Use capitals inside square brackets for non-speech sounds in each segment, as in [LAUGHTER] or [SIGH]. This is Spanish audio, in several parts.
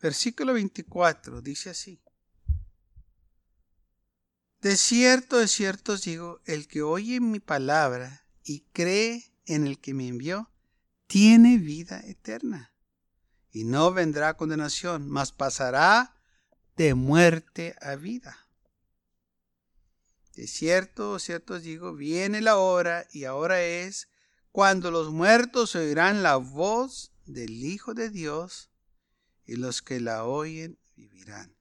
versículo 24, dice así. De cierto, de cierto os digo, el que oye mi palabra y cree en el que me envió, tiene vida eterna. Y no vendrá condenación, mas pasará de muerte a vida. De cierto, de cierto os digo, viene la hora y ahora es cuando los muertos oirán la voz del Hijo de Dios y los que la oyen vivirán.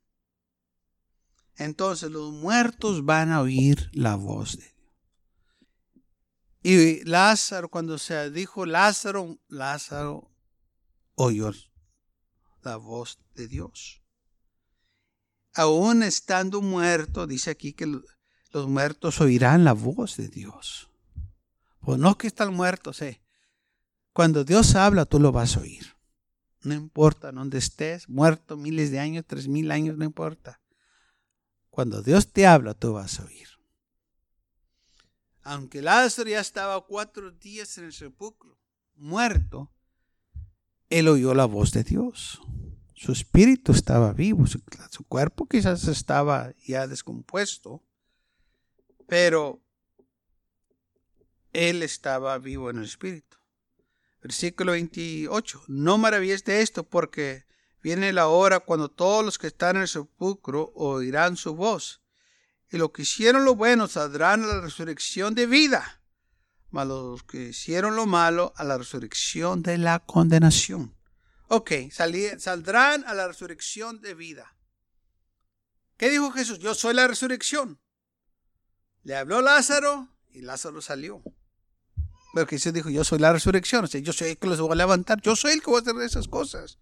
Entonces los muertos van a oír la voz de Dios. Y Lázaro, cuando se dijo Lázaro, Lázaro oyó la voz de Dios. Aún estando muerto, dice aquí que los muertos oirán la voz de Dios. Pues no que están muertos, eh. Cuando Dios habla, tú lo vas a oír. No importa dónde estés, muerto miles de años, tres mil años, no importa. Cuando Dios te habla, tú vas a oír. Aunque Lázaro ya estaba cuatro días en el sepulcro, muerto, él oyó la voz de Dios. Su espíritu estaba vivo, su, su cuerpo quizás estaba ya descompuesto, pero él estaba vivo en el espíritu. Versículo 28. No maravilles de esto porque viene la hora cuando todos los que están en el sepulcro oirán su voz. Y los que hicieron lo bueno saldrán a la resurrección de vida, mas los que hicieron lo malo a la resurrección de la condenación. Ok, saldrán a la resurrección de vida. ¿Qué dijo Jesús? Yo soy la resurrección. Le habló Lázaro y Lázaro salió. Pero Jesús dijo, yo soy la resurrección, o sea, yo soy el que los voy a levantar, yo soy el que voy a hacer esas cosas.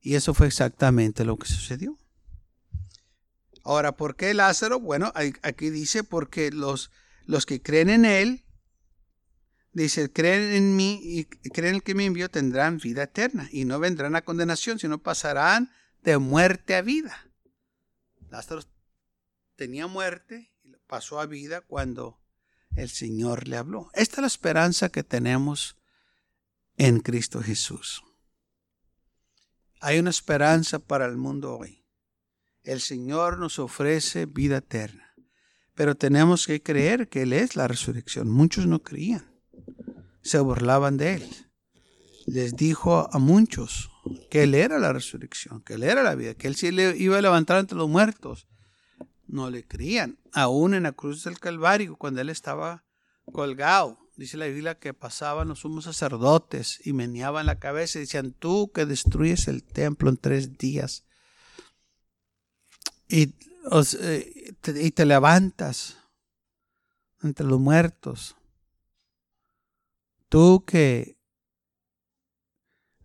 Y eso fue exactamente lo que sucedió. Ahora, ¿por qué Lázaro? Bueno, aquí dice porque los, los que creen en él, dice, creen en mí y creen en el que me envió, tendrán vida eterna y no vendrán a condenación, sino pasarán de muerte a vida. Lázaro tenía muerte y pasó a vida cuando el Señor le habló. Esta es la esperanza que tenemos en Cristo Jesús. Hay una esperanza para el mundo hoy. El Señor nos ofrece vida eterna, pero tenemos que creer que Él es la resurrección. Muchos no creían, se burlaban de Él. Les dijo a muchos que Él era la resurrección, que Él era la vida, que Él sí le iba a levantar entre los muertos no le creían. Aún en la cruz del Calvario, cuando él estaba colgado, dice la Biblia que pasaban los sumos sacerdotes y meneaban la cabeza y decían, tú que destruyes el templo en tres días y, eh, y te levantas entre los muertos, tú que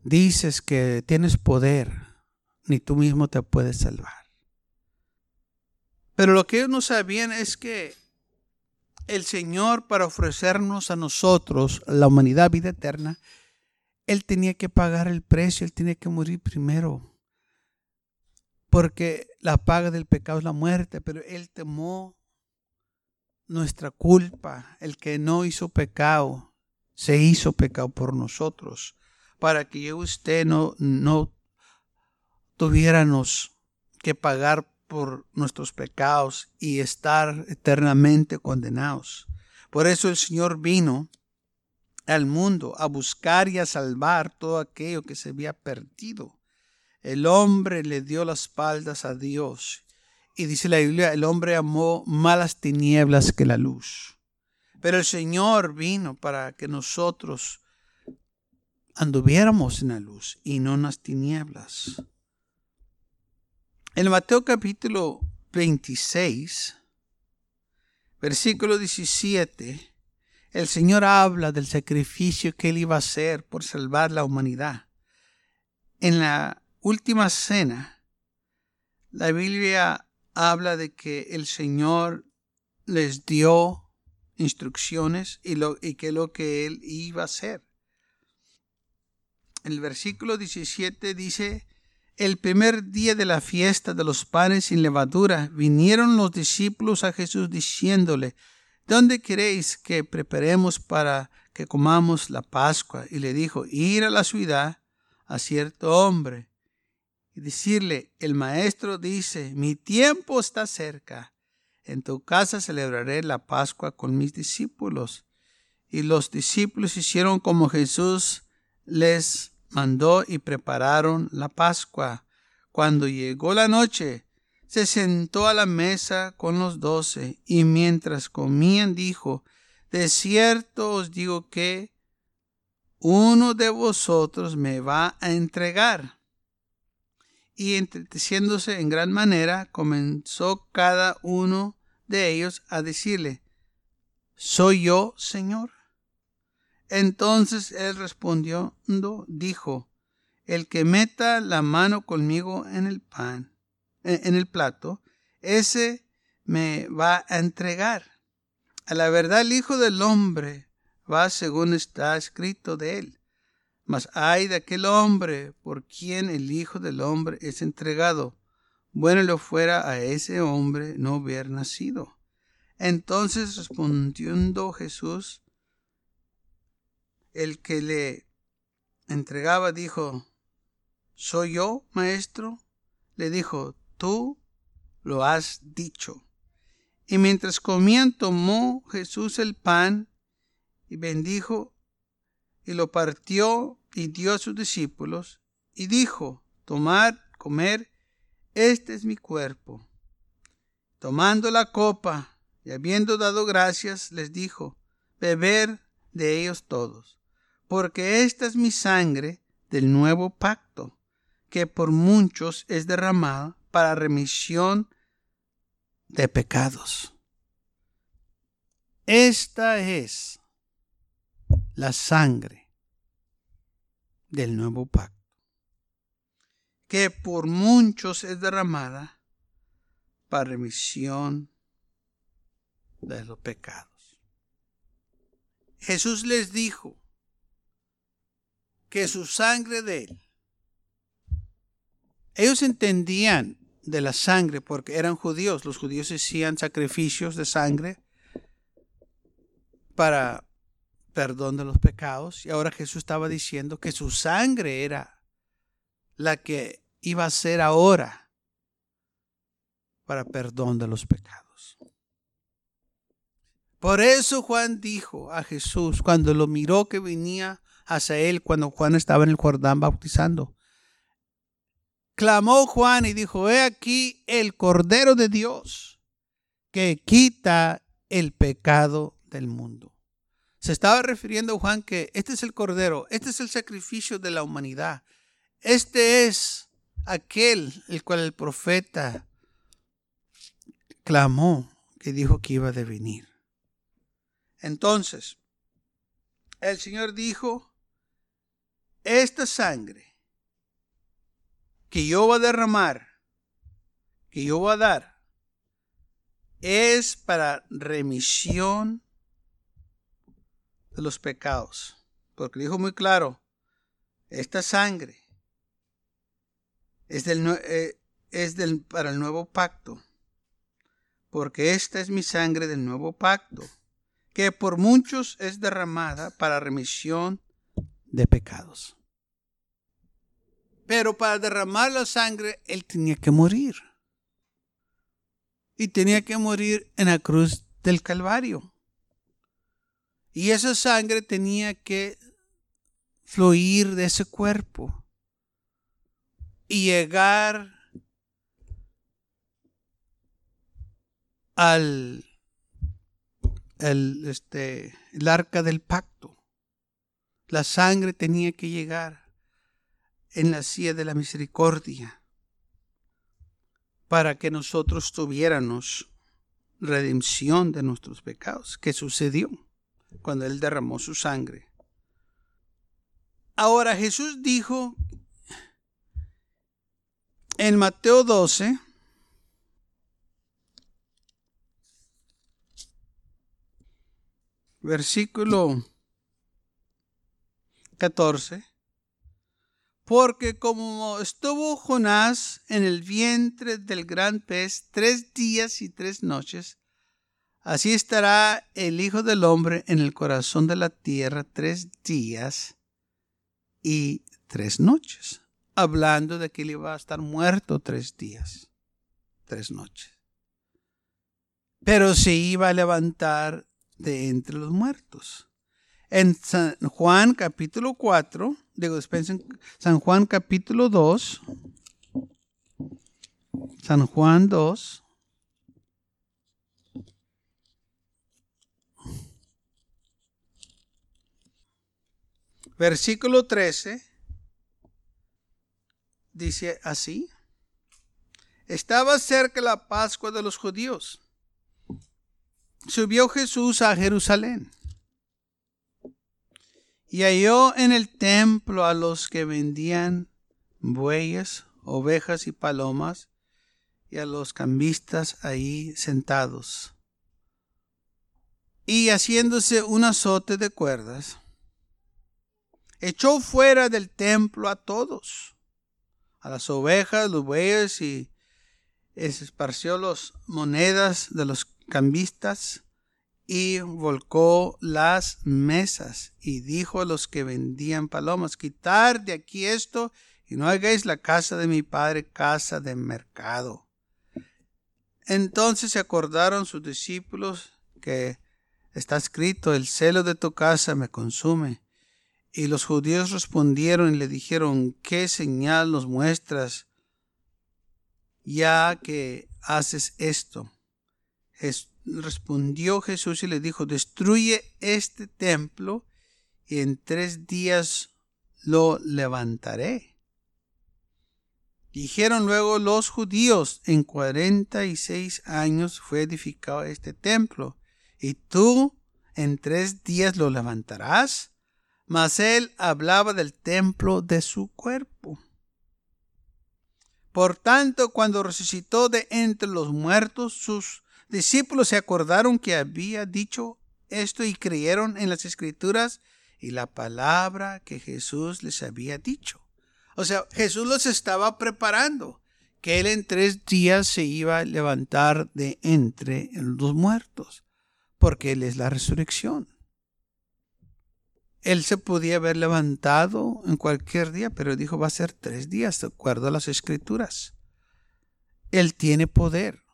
dices que tienes poder, ni tú mismo te puedes salvar. Pero lo que ellos no sabían es que el Señor para ofrecernos a nosotros, la humanidad, vida eterna, Él tenía que pagar el precio, Él tenía que morir primero. Porque la paga del pecado es la muerte, pero Él tomó nuestra culpa, el que no hizo pecado, se hizo pecado por nosotros, para que yo usted no, no tuviéramos que pagar por nuestros pecados y estar eternamente condenados. Por eso el Señor vino al mundo a buscar y a salvar todo aquello que se había perdido. El hombre le dio las espaldas a Dios. Y dice la Biblia, el hombre amó malas tinieblas que la luz. Pero el Señor vino para que nosotros anduviéramos en la luz y no en las tinieblas. En Mateo capítulo 26, versículo 17, el Señor habla del sacrificio que Él iba a hacer por salvar la humanidad. En la última cena, la Biblia habla de que el Señor les dio instrucciones y, lo, y que lo que él iba a hacer. El versículo 17 dice, el primer día de la fiesta de los panes sin levadura, vinieron los discípulos a Jesús diciéndole, ¿dónde queréis que preparemos para que comamos la Pascua? Y le dijo, ir a la ciudad a cierto hombre y decirle, el maestro dice, mi tiempo está cerca en tu casa celebraré la Pascua con mis discípulos. Y los discípulos hicieron como Jesús les mandó y prepararon la Pascua. Cuando llegó la noche, se sentó a la mesa con los doce, y mientras comían dijo, De cierto os digo que uno de vosotros me va a entregar y entreteciéndose en gran manera, comenzó cada uno de ellos a decirle, ¿Soy yo, Señor? Entonces él respondiendo dijo, El que meta la mano conmigo en el pan, en el plato, ese me va a entregar. A la verdad el Hijo del Hombre va según está escrito de él. Mas ay de aquel hombre por quien el Hijo del Hombre es entregado. Bueno lo fuera a ese hombre no haber nacido. Entonces respondiendo Jesús, el que le entregaba dijo, ¿Soy yo, maestro? Le dijo, tú lo has dicho. Y mientras comían tomó Jesús el pan y bendijo y lo partió y dio a sus discípulos y dijo, tomad, comer, este es mi cuerpo. Tomando la copa y habiendo dado gracias, les dijo, beber de ellos todos, porque esta es mi sangre del nuevo pacto, que por muchos es derramada para remisión de pecados. Esta es la sangre del nuevo pacto, que por muchos es derramada para remisión de los pecados. Jesús les dijo que su sangre de él, ellos entendían de la sangre porque eran judíos, los judíos hacían sacrificios de sangre para perdón de los pecados. Y ahora Jesús estaba diciendo que su sangre era la que iba a ser ahora para perdón de los pecados. Por eso Juan dijo a Jesús cuando lo miró que venía hacia él, cuando Juan estaba en el Jordán bautizando. Clamó Juan y dijo, he aquí el Cordero de Dios que quita el pecado del mundo. Se estaba refiriendo Juan que este es el Cordero, este es el sacrificio de la humanidad. Este es aquel el cual el profeta clamó que dijo que iba a venir. Entonces, el Señor dijo, esta sangre que yo voy a derramar, que yo voy a dar, es para remisión de los pecados. Porque dijo muy claro, esta sangre es, eh, es del, para el nuevo pacto. Porque esta es mi sangre del nuevo pacto, que por muchos es derramada para remisión de pecados. Pero para derramar la sangre, él tenía que morir. Y tenía que morir en la cruz del Calvario. Y esa sangre tenía que fluir de ese cuerpo y llegar al el, este, el arca del pacto. La sangre tenía que llegar en la silla de la misericordia para que nosotros tuviéramos redención de nuestros pecados. ¿Qué sucedió? cuando Él derramó su sangre. Ahora Jesús dijo En Mateo 12, versículo 14. Porque como estuvo Jonás en el vientre del gran pez tres días y tres noches, así estará el Hijo del Hombre en el corazón de la tierra tres días y tres noches. Hablando de que él iba a estar muerto tres días, tres noches. Pero se iba a levantar de entre los muertos. En San Juan capítulo 4, digo, San Juan capítulo 2, San Juan 2, versículo 13, dice así, estaba cerca la Pascua de los judíos. Subió Jesús a Jerusalén y halló en el templo a los que vendían bueyes, ovejas y palomas, y a los cambistas ahí sentados. Y haciéndose un azote de cuerdas, echó fuera del templo a todos, a las ovejas, los bueyes, y esparció las monedas de los cambistas y volcó las mesas y dijo a los que vendían palomas, quitar de aquí esto y no hagáis la casa de mi padre casa de mercado. Entonces se acordaron sus discípulos que está escrito, el celo de tu casa me consume. Y los judíos respondieron y le dijeron, ¿qué señal nos muestras ya que haces esto? Respondió Jesús y le dijo, destruye este templo y en tres días lo levantaré. Dijeron luego los judíos, en cuarenta y seis años fue edificado este templo, y tú en tres días lo levantarás. Mas él hablaba del templo de su cuerpo. Por tanto, cuando resucitó de entre los muertos, sus discípulos se acordaron que había dicho esto y creyeron en las escrituras y la palabra que Jesús les había dicho. O sea, Jesús los estaba preparando, que él en tres días se iba a levantar de entre los muertos, porque él es la resurrección. Él se podía haber levantado en cualquier día, pero dijo va a ser tres días, de acuerdo a las escrituras. Él tiene poder.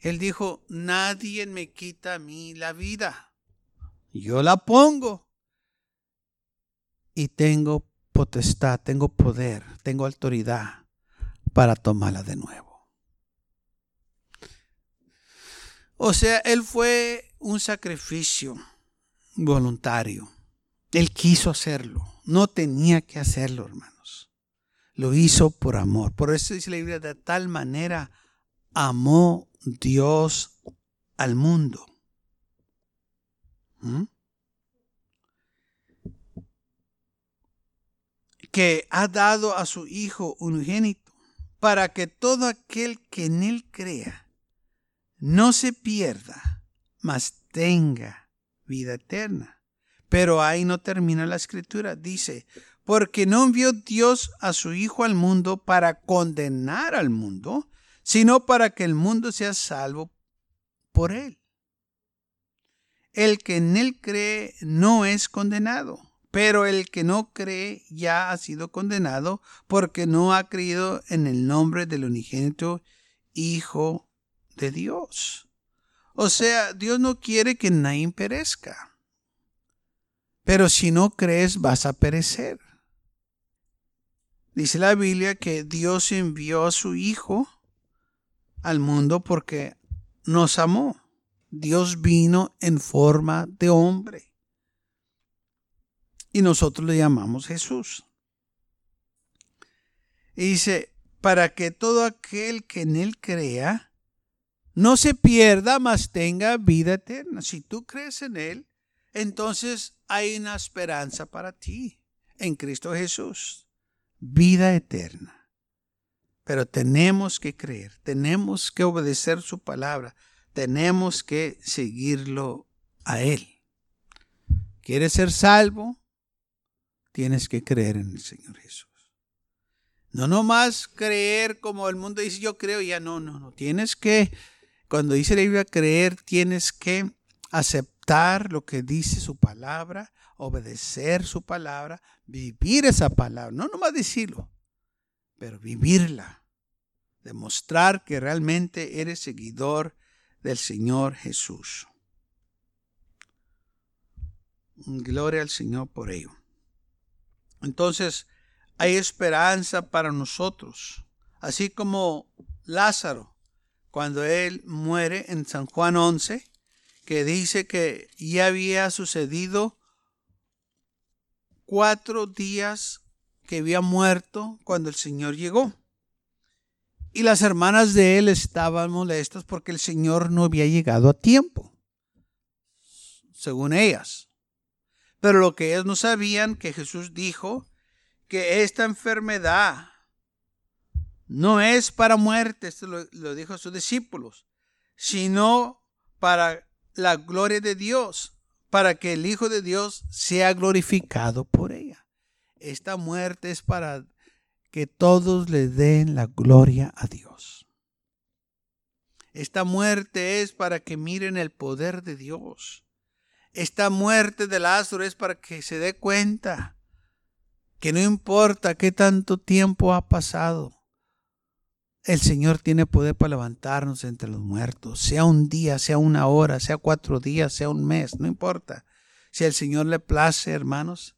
Él dijo, nadie me quita a mí la vida. Yo la pongo. Y tengo potestad, tengo poder, tengo autoridad para tomarla de nuevo. O sea, Él fue un sacrificio voluntario. Él quiso hacerlo. No tenía que hacerlo, hermanos. Lo hizo por amor. Por eso dice la Biblia, de tal manera amó Dios al mundo. ¿Mm? Que ha dado a su Hijo unigénito para que todo aquel que en Él crea no se pierda, mas tenga vida eterna. Pero ahí no termina la escritura. Dice, porque no envió Dios a su Hijo al mundo para condenar al mundo, sino para que el mundo sea salvo por él. El que en él cree no es condenado, pero el que no cree ya ha sido condenado porque no ha creído en el nombre del unigénito Hijo de Dios. O sea, Dios no quiere que nadie perezca. Pero si no crees vas a perecer. Dice la Biblia que Dios envió a su Hijo al mundo porque nos amó. Dios vino en forma de hombre. Y nosotros le llamamos Jesús. Y dice, para que todo aquel que en él crea no se pierda, mas tenga vida eterna. Si tú crees en él, entonces hay una esperanza para ti en Cristo Jesús. Vida eterna. Pero tenemos que creer, tenemos que obedecer su palabra, tenemos que seguirlo a Él. ¿Quieres ser salvo? Tienes que creer en el Señor Jesús. No nomás creer como el mundo dice yo creo, ya no, no, no. Tienes que, cuando dice la Biblia creer, tienes que aceptar lo que dice su palabra, obedecer su palabra, vivir esa palabra, no nomás decirlo pero vivirla. Demostrar que realmente eres seguidor del Señor Jesús. Gloria al Señor por ello. Entonces, hay esperanza para nosotros. Así como Lázaro, cuando él muere en San Juan 11, que dice que ya había sucedido cuatro días que había muerto cuando el Señor llegó. Y las hermanas de él estaban molestas porque el Señor no había llegado a tiempo, según ellas. Pero lo que ellos no sabían, que Jesús dijo que esta enfermedad no es para muerte, esto lo, lo dijo a sus discípulos, sino para la gloria de Dios, para que el Hijo de Dios sea glorificado por ella. Esta muerte es para que todos le den la gloria a Dios. Esta muerte es para que miren el poder de Dios. Esta muerte de Lázaro es para que se dé cuenta que no importa qué tanto tiempo ha pasado, el Señor tiene poder para levantarnos entre los muertos, sea un día, sea una hora, sea cuatro días, sea un mes, no importa. Si el Señor le place, hermanos,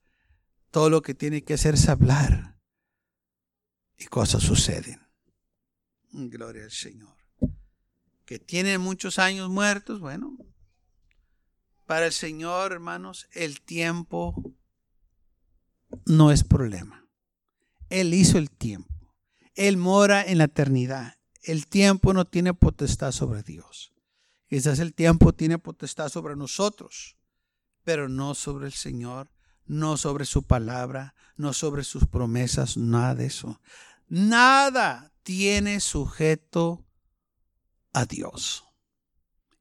todo lo que tiene que hacer es hablar y cosas suceden. Gloria al Señor. Que tienen muchos años muertos, bueno, para el Señor, hermanos, el tiempo no es problema. Él hizo el tiempo. Él mora en la eternidad. El tiempo no tiene potestad sobre Dios. Quizás el tiempo tiene potestad sobre nosotros, pero no sobre el Señor no sobre su palabra, no sobre sus promesas, nada de eso. Nada tiene sujeto a Dios.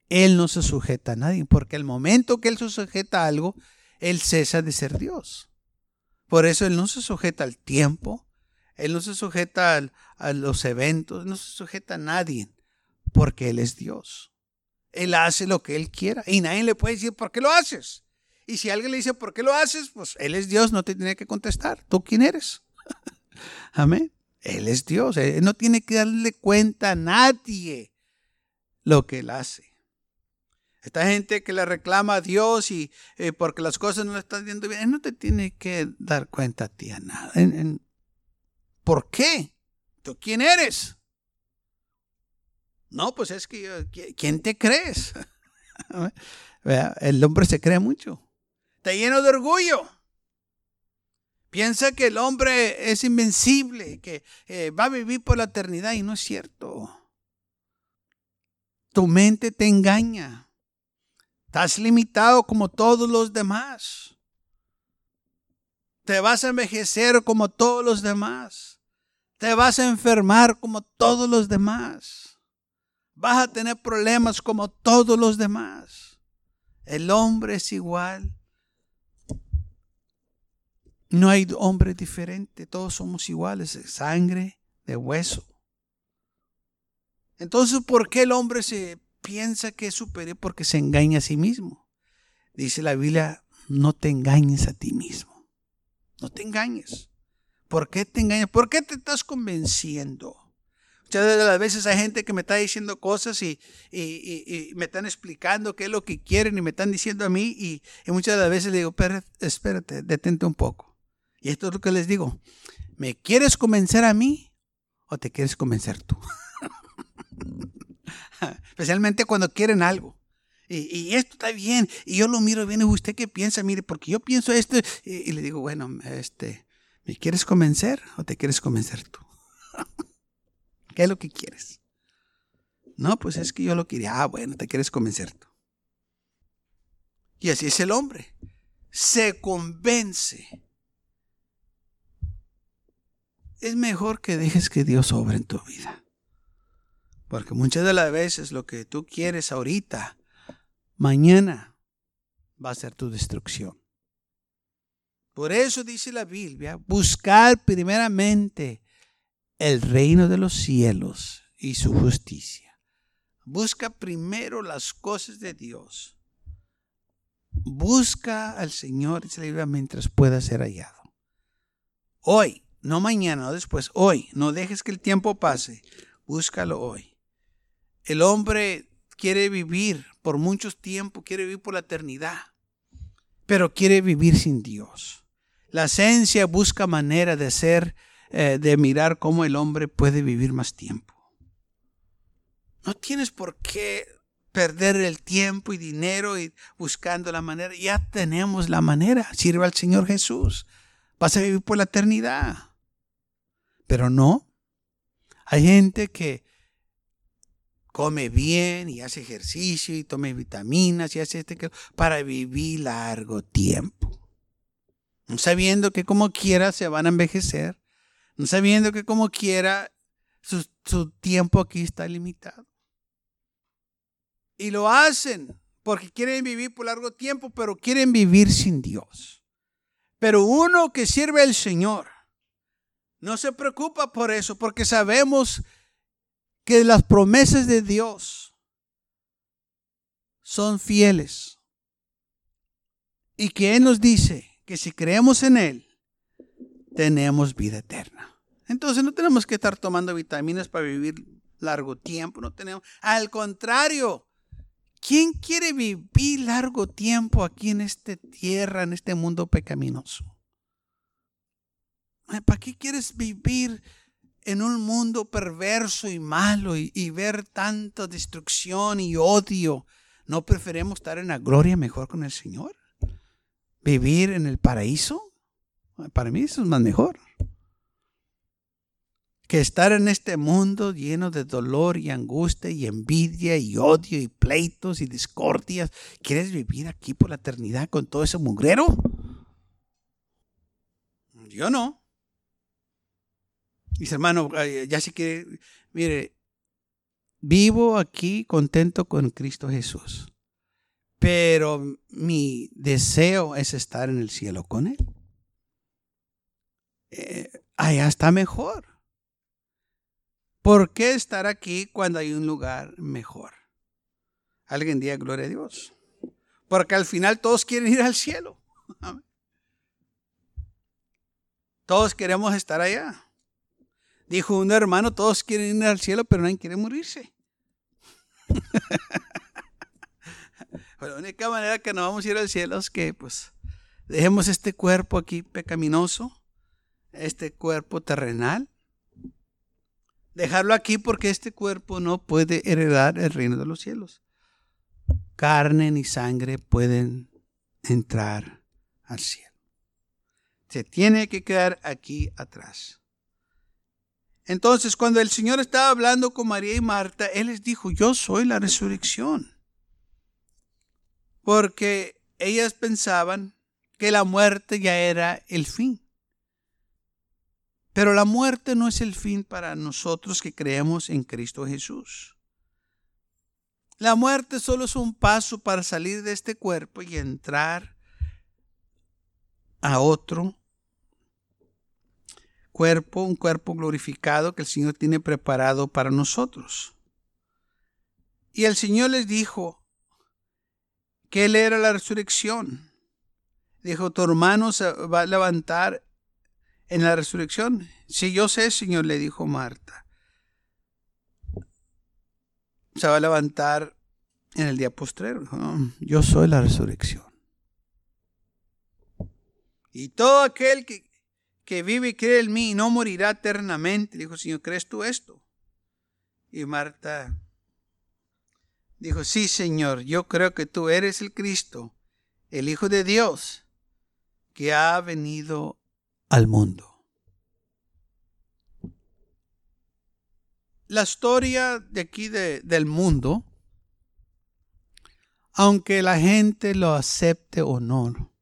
Él no se sujeta a nadie, porque el momento que Él se sujeta a algo, Él cesa de ser Dios. Por eso Él no se sujeta al tiempo, Él no se sujeta a los eventos, no se sujeta a nadie, porque Él es Dios. Él hace lo que Él quiera y nadie le puede decir, ¿por qué lo haces? Y si alguien le dice, ¿por qué lo haces? Pues Él es Dios, no te tiene que contestar. ¿Tú quién eres? [LAUGHS] Amén. Él es Dios. Él no tiene que darle cuenta a nadie lo que Él hace. Esta gente que le reclama a Dios y eh, porque las cosas no le están yendo bien, Él no te tiene que dar cuenta a ti a nada. ¿Por qué? ¿Tú quién eres? No, pues es que, ¿quién te crees? [LAUGHS] El hombre se cree mucho. Está lleno de orgullo. Piensa que el hombre es invencible, que eh, va a vivir por la eternidad y no es cierto. Tu mente te engaña. Estás limitado como todos los demás. Te vas a envejecer como todos los demás. Te vas a enfermar como todos los demás. Vas a tener problemas como todos los demás. El hombre es igual no hay hombre diferente, todos somos iguales, de sangre, de hueso. Entonces, ¿por qué el hombre se piensa que es superior? Porque se engaña a sí mismo. Dice la Biblia, no te engañes a ti mismo. No te engañes. ¿Por qué te engañas? ¿Por qué te estás convenciendo? Muchas de las veces hay gente que me está diciendo cosas y, me están explicando qué es lo que quieren y me están diciendo a mí y, muchas de las veces le digo, espérate, detente un poco. Y esto es lo que les digo. ¿Me quieres convencer a mí o te quieres convencer tú? [LAUGHS] Especialmente cuando quieren algo. Y, esto está bien. Y yo lo miro bien. ¿Y usted qué piensa? Mire, porque yo pienso esto. Y, le digo, bueno, este, ¿me quieres convencer o te quieres convencer tú? [LAUGHS] ¿Qué es lo que quieres? No, pues es que yo lo quería. Ah, bueno, te quieres convencer tú. Y así es el hombre. Se convence es mejor que dejes que Dios obre en tu vida. Porque muchas de las veces lo que tú quieres ahorita, mañana va a ser tu destrucción. Por eso dice la Biblia, buscar primeramente el reino de los cielos y su justicia. Busca primero las cosas de Dios. Busca al Señor mientras pueda ser hallado. Hoy, no mañana, no después, hoy. No dejes que el tiempo pase. Búscalo hoy. El hombre quiere vivir por mucho tiempo, quiere vivir por la eternidad, pero quiere vivir sin Dios. La ciencia busca manera de ser, eh, de mirar cómo el hombre puede vivir más tiempo. No tienes por qué perder el tiempo y dinero y buscando la manera. Ya tenemos la manera. Sirve al Señor Jesús. Vas a vivir por la eternidad. Pero no. Hay gente que come bien y hace ejercicio y toma vitaminas y hace este que para vivir largo tiempo. No sabiendo que como quiera se van a envejecer. No sabiendo que como quiera su, su tiempo aquí está limitado. Y lo hacen porque quieren vivir por largo tiempo, pero quieren vivir sin Dios. Pero uno que sirve al Señor no se preocupa por eso, porque sabemos que las promesas de Dios son fieles. Y que Él nos dice que si creemos en Él, tenemos vida eterna. Entonces no tenemos que estar tomando vitaminas para vivir largo tiempo, no tenemos. Al contrario, ¿quién quiere vivir largo tiempo aquí en esta tierra, en este mundo pecaminoso? ¿Para qué quieres vivir en un mundo perverso y malo y, ver tanta destrucción y odio? ¿No preferimos estar en la gloria mejor con el Señor? ¿Vivir en el paraíso? Para mí eso es más mejor. Que estar en este mundo lleno de dolor y angustia y envidia y odio y pleitos y discordias. ¿Quieres vivir aquí por la eternidad con todo ese mugrero? Yo no. Mis hermanos, ya sé que, mire, vivo aquí contento con Cristo Jesús, pero mi deseo es estar en el cielo con Él. Eh, allá está mejor. ¿Por qué estar aquí cuando hay un lugar mejor? Alguien diga gloria a Dios. Porque al final todos quieren ir al cielo. [LAUGHS] Todos queremos estar allá. Dijo un hermano, todos quieren ir al cielo, pero nadie quiere morirse. [LAUGHS] la única manera que nos vamos a ir al cielo es que pues dejemos este cuerpo aquí pecaminoso, este cuerpo terrenal, dejarlo aquí porque este cuerpo no puede heredar el reino de los cielos. Carne ni sangre pueden entrar al cielo. Se tiene que quedar aquí atrás. Entonces, cuando el Señor estaba hablando con María y Marta, Él les dijo, yo soy la resurrección. Porque ellas pensaban que la muerte ya era el fin. Pero la muerte no es el fin para nosotros que creemos en Cristo Jesús. La muerte solo es un paso para salir de este cuerpo y entrar a otro cuerpo, un cuerpo glorificado que el Señor tiene preparado para nosotros. Y el Señor les dijo que Él era la resurrección. Dijo, tu hermano se va a levantar en la resurrección. Si yo sé, Señor, le dijo Marta. Se va a levantar en el día postrero. yo soy la resurrección. Y todo aquel que que vive y cree en mí y no morirá eternamente. Dijo, Señor, ¿crees tú esto? Y Marta dijo, sí, Señor, yo creo que tú eres el Cristo, el Hijo de Dios, que ha venido al mundo. La historia de aquí del mundo, aunque la gente lo acepte o no,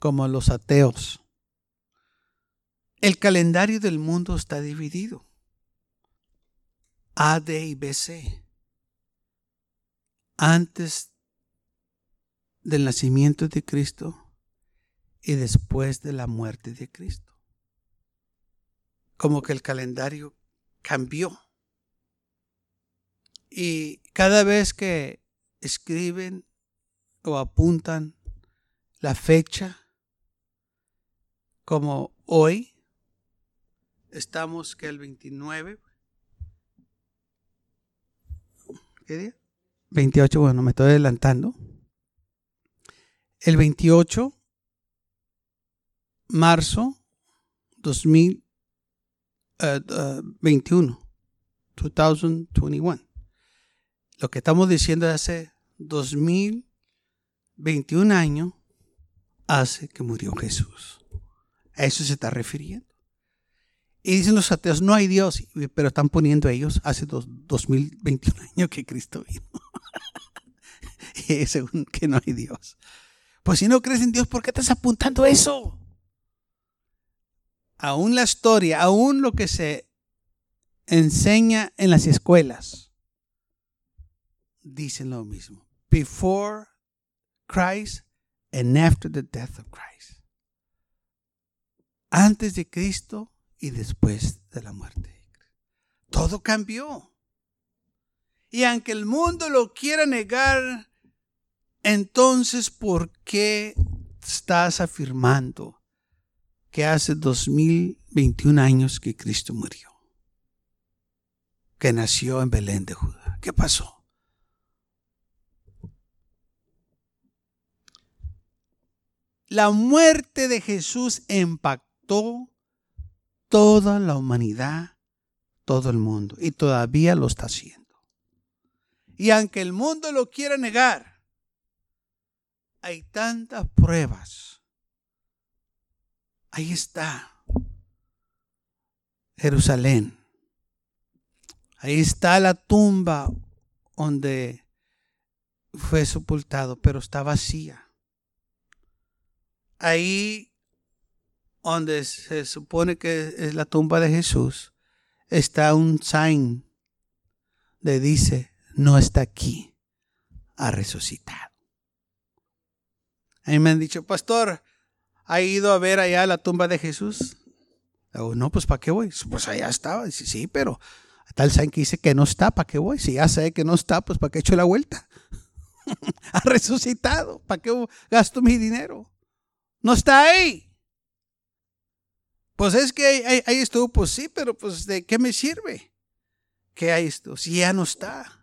como los ateos, El calendario del mundo está dividido. A, D y BC. Antes del nacimiento de Cristo y después de la muerte de Cristo. Como que el calendario cambió. Y cada vez que escriben o apuntan la fecha, como hoy, estamos que el 29, ¿qué día? 28, bueno, me estoy adelantando. El 28, marzo 2021, 2021. Lo que estamos diciendo es hace 2021 años hace que murió Jesús. A eso se está refiriendo. Y dicen los ateos, no hay Dios, pero están poniendo ellos hace dos, 2021 años que Cristo vino. [LAUGHS] y según que no hay Dios. Pues si no crees en Dios, ¿por qué estás apuntando eso? Aún la historia, aún lo que se enseña en las escuelas, dicen lo mismo. Before Christ and after the death of Christ. Antes de Cristo y después de la muerte. Todo cambió. Y aunque el mundo lo quiera negar, entonces, ¿por qué estás afirmando que hace 2021 años que Cristo murió? Que nació en Belén de Judá. ¿Qué pasó? La muerte de Jesús impactó toda la humanidad, todo el mundo, y todavía lo está haciendo. Y aunque el mundo lo quiera negar, hay tantas pruebas. Ahí está Jerusalén. Ahí está la tumba donde fue sepultado, pero está vacía ahí donde se supone que es la tumba de Jesús, está un sign de dice, no está aquí, ha resucitado. A mí me han dicho, pastor, ¿ha ido a ver allá la tumba de Jesús? no, pues ¿para qué voy? Pues allá estaba. Dice, sí, pero tal sign que dice que no está, ¿para qué voy? Si ya sé que no está, pues ¿para qué echo la vuelta? [LAUGHS] ha resucitado, ¿para qué gasto mi dinero? No está ahí. Pues es que ahí, estuvo, pues sí, pero pues ¿de qué me sirve? Que hay esto? Si ya no está.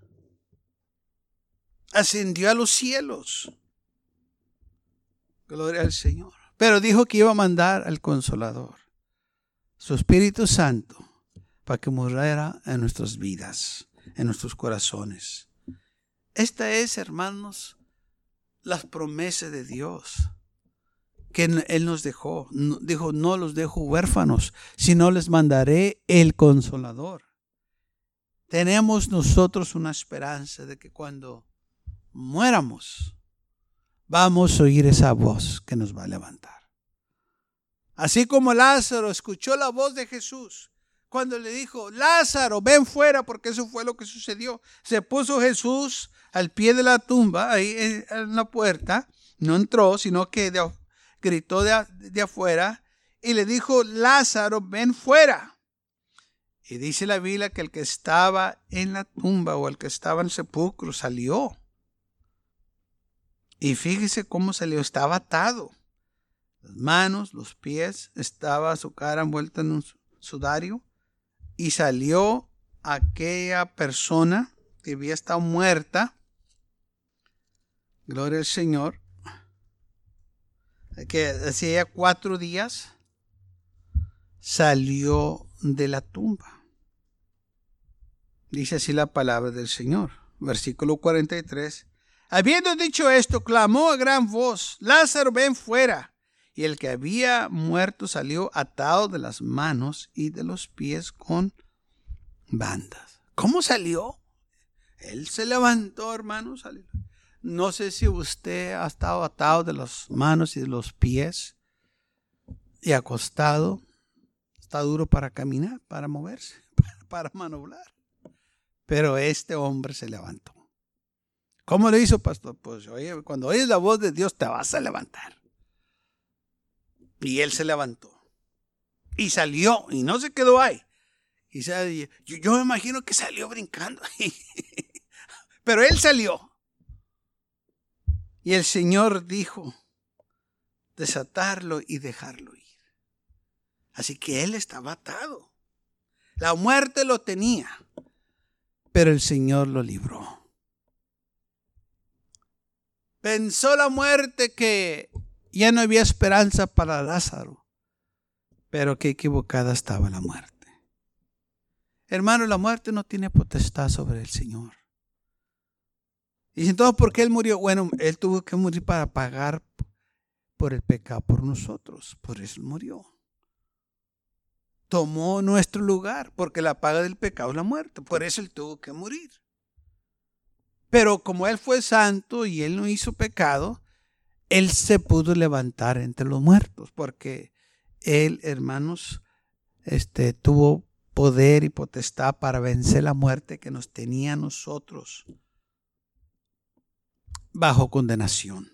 Ascendió a los cielos. Gloria al Señor. Pero dijo que iba a mandar al consolador, su Espíritu Santo, para que muriera en nuestras vidas, en nuestros corazones. Esta es, hermanos, las promesas de Dios que Él nos dejó. Dijo, no los dejo huérfanos, sino les mandaré el consolador. Tenemos nosotros una esperanza de que cuando muéramos, vamos a oír esa voz que nos va a levantar. Así como Lázaro escuchó la voz de Jesús cuando le dijo, Lázaro, ven fuera, porque eso fue lo que sucedió. Se puso Jesús al pie de la tumba, ahí en la puerta, no entró, sino que de gritó de, afuera y le dijo, Lázaro, ven fuera. Y dice la Biblia que el que estaba en la tumba o el que estaba en el sepulcro salió. Y fíjese cómo salió, estaba atado. Las manos, los pies, estaba su cara envuelta en un sudario. Y salió aquella persona que había estado muerta. Gloria al Señor que hacía cuatro días salió de la tumba. Dice así la palabra del Señor. Versículo 43. Habiendo dicho esto, clamó a gran voz, Lázaro, ven fuera. Y el que había muerto salió atado de las manos y de los pies con bandas. ¿Cómo salió? Él se levantó, hermano, salió. No sé si usted ha estado atado de las manos y de los pies y acostado está duro para caminar, para moverse, [LAUGHS] para, manobrar. Pero este hombre se levantó. ¿Cómo le hizo, pastor? Pues oye, cuando oyes la voz de Dios te vas a levantar. Y él se levantó. Y salió, y no se quedó ahí. Y yo, yo me imagino que salió brincando. [LAUGHS] Pero él salió. Y el Señor dijo, desatarlo y dejarlo ir. Así que él estaba atado. La muerte lo tenía, pero el Señor lo libró. Pensó la muerte que ya no había esperanza para Lázaro, pero qué equivocada estaba la muerte. Hermano, la muerte no tiene potestad sobre el Señor. Y entonces, ¿por qué Él murió? Bueno, Él tuvo que morir para pagar por el pecado por nosotros. Por eso murió. Tomó nuestro lugar, porque la paga del pecado es la muerte. Por eso Él tuvo que morir. Pero como Él fue santo y Él no hizo pecado, Él se pudo levantar entre los muertos, porque Él, hermanos, este, tuvo poder y potestad para vencer la muerte que nos tenía a nosotros bajo condenación.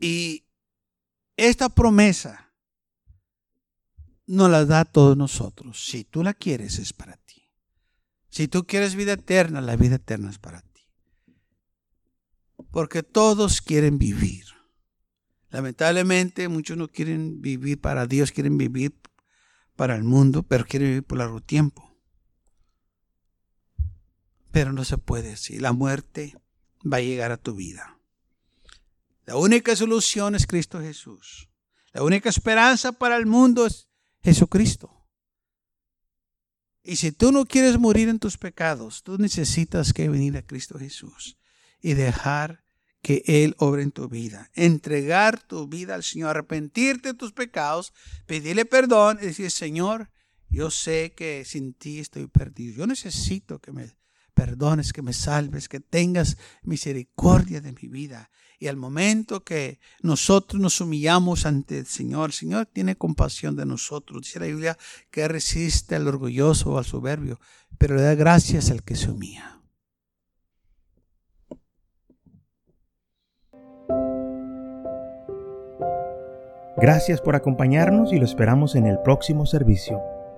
Y esta promesa nos la da a todos nosotros. Si tú la quieres, es para ti. Si tú quieres vida eterna, la vida eterna es para ti. Porque todos quieren vivir. Lamentablemente, muchos no quieren vivir para Dios, quieren vivir para el mundo, pero quiere vivir por largo tiempo. Pero no se puede así. La muerte va a llegar a tu vida. La única solución es Cristo Jesús. La única esperanza para el mundo es Jesucristo. Y si tú no quieres morir en tus pecados, tú necesitas que venir a Cristo Jesús y dejar que Él obre en tu vida. Entregar tu vida al Señor, arrepentirte de tus pecados, pedirle perdón y decir, Señor, yo sé que sin ti estoy perdido. Yo necesito que me perdones, que me salves, que tengas misericordia de mi vida. Y al momento que nosotros nos humillamos ante el Señor, el Señor tiene compasión de nosotros. Dice la Biblia que resiste al orgulloso o al soberbio, pero le da gracias al que se humilla. Gracias por acompañarnos y lo esperamos en el próximo servicio.